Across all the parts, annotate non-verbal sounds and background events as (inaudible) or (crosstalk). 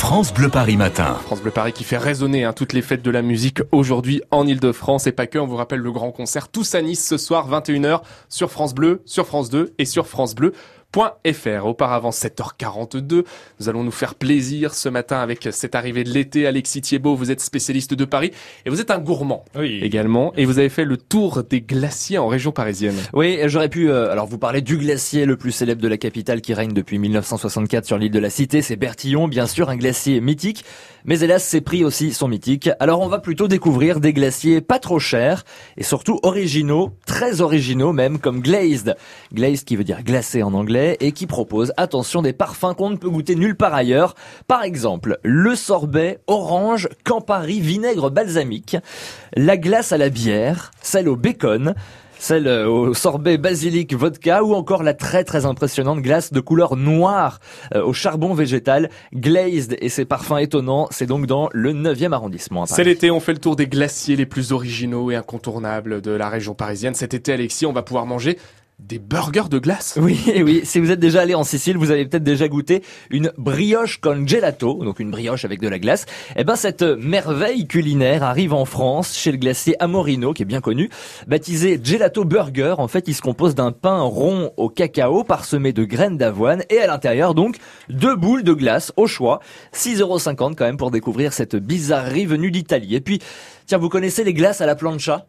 France Bleu Paris Matin. France Bleu Paris qui fait résonner hein, toutes les fêtes de la musique aujourd'hui en Ile-de-France et pas que. On vous rappelle le grand concert Tous à Nice ce soir 21h sur France Bleu, sur France 2 et sur France Bleu. .fr. Auparavant, 7h42. Nous allons nous faire plaisir ce matin avec cette arrivée de l'été. Alexis Thiebaud, vous êtes spécialiste de Paris et vous êtes un gourmand également. Et vous avez fait le tour des glaciers en région parisienne. Oui, j'aurais pu euh, alors vous parler du glacier le plus célèbre de la capitale qui règne depuis 1964 sur l'île de la Cité. C'est Bertillon, bien sûr, un glacier mythique. Mais hélas, ses prix aussi sont mythiques. Alors on va plutôt découvrir des glaciers pas trop chers et surtout originaux, très originaux même, comme Glazed. Glazed qui veut dire glacé en anglais et qui propose, attention, des parfums qu'on ne peut goûter nulle part ailleurs. Par exemple, le sorbet orange, Campari, vinaigre balsamique, la glace à la bière, celle au bacon, celle euh, au sorbet basilic vodka ou encore la très très impressionnante glace de couleur noire euh, au charbon végétal glazed et ses parfums étonnants. C'est donc dans le 9e arrondissement. C'est l'été, on fait le tour des glaciers les plus originaux et incontournables de la région parisienne. Cet été, Alexis, on va pouvoir manger des burgers de glace. Oui, (laughs) oui. Si vous êtes déjà allé en Sicile, vous avez peut-être déjà goûté une brioche con gelato, donc une brioche avec de la glace. Eh ben, cette merveille culinaire arrive en France chez le glacier Amorino, qui est bien connu, baptisé Gelato Burger. En fait, il se compose d'un pain rond au cacao parsemé de graines d'avoine et à l'intérieur, donc, deux boules de glace au choix. 6,50€ quand même pour découvrir cette bizarrerie venue d'Italie. Et puis, tiens, vous connaissez les glaces à la plancha?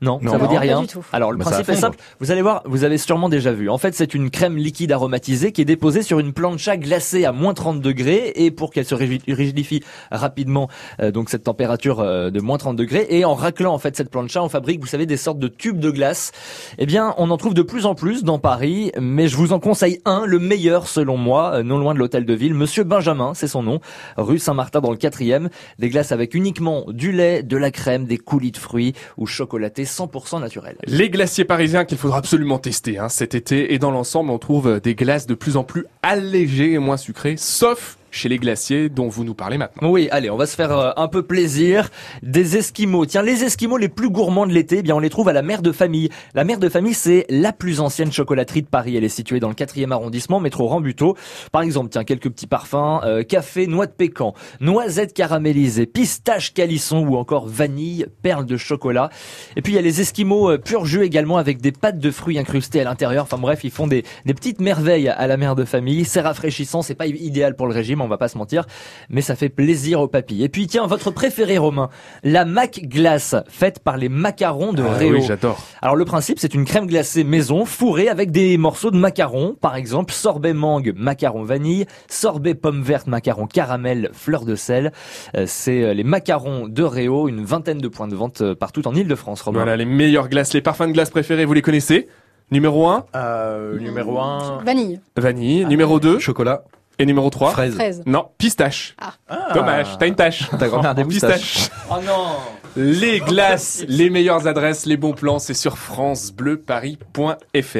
Non, ça vous dit rien. Alors le principe est simple. Vous allez voir, vous avez sûrement déjà vu. En fait, c'est une crème liquide aromatisée qui est déposée sur une plancha glacée à moins 30 degrés et pour qu'elle se rigidifie rapidement, euh, donc cette température euh, de moins 30 degrés et en raclant en fait cette plancha, on fabrique, vous savez, des sortes de tubes de glace. Eh bien, on en trouve de plus en plus dans Paris, mais je vous en conseille un, le meilleur selon moi, euh, non loin de l'hôtel de ville, Monsieur Benjamin, c'est son nom, rue Saint-Martin dans le quatrième. Des glaces avec uniquement du lait, de la crème, des coulis de fruits ou chocolaté 100% naturel. Les glaciers parisiens qu'il faudra absolument tester hein, cet été et dans l'ensemble on trouve des glaces de plus en plus allégées et moins sucrées, sauf chez les glaciers dont vous nous parlez maintenant. Oui, allez, on va se faire euh, un peu plaisir. Des esquimaux. Tiens, les esquimaux les plus gourmands de l'été, eh bien on les trouve à la Mère de Famille. La Mère de Famille, c'est la plus ancienne chocolaterie de Paris. Elle est située dans le 4e arrondissement, métro Rambuteau. Par exemple, tiens, quelques petits parfums, euh, café, noix de pécan, noisettes caramélisées, pistache calisson ou encore vanille, perles de chocolat. Et puis il y a les esquimaux euh, pur jus également avec des pâtes de fruits incrustées à l'intérieur. Enfin bref, ils font des, des petites merveilles à la Mère de Famille. C'est rafraîchissant, c'est pas idéal pour le régime on va pas se mentir, mais ça fait plaisir aux papilles. Et puis tiens, votre préféré Romain, la Mac Glace, faite par les macarons de ah, Réo. Oui, j'adore. Alors le principe, c'est une crème glacée maison fourrée avec des morceaux de macarons, par exemple sorbet mangue, macaron vanille, sorbet pomme verte, macaron caramel, fleur de sel. Euh, c'est euh, les macarons de Réo, une vingtaine de points de vente euh, partout en Ile-de-France, Romain. Voilà, les meilleures glaces, les parfums de glace préférés, vous les connaissez? Numéro 1 euh, Numéro 1 Vanille. Vanille. numéro 2 Chocolat. Et numéro 3 Fraise. Non, pistache. Ah. Dommage, t'as une tâche. Ta grand-mère des Pistache. (laughs) Oh non Les glaces, les meilleures adresses, les bons plans, c'est sur francebleuparis.fr.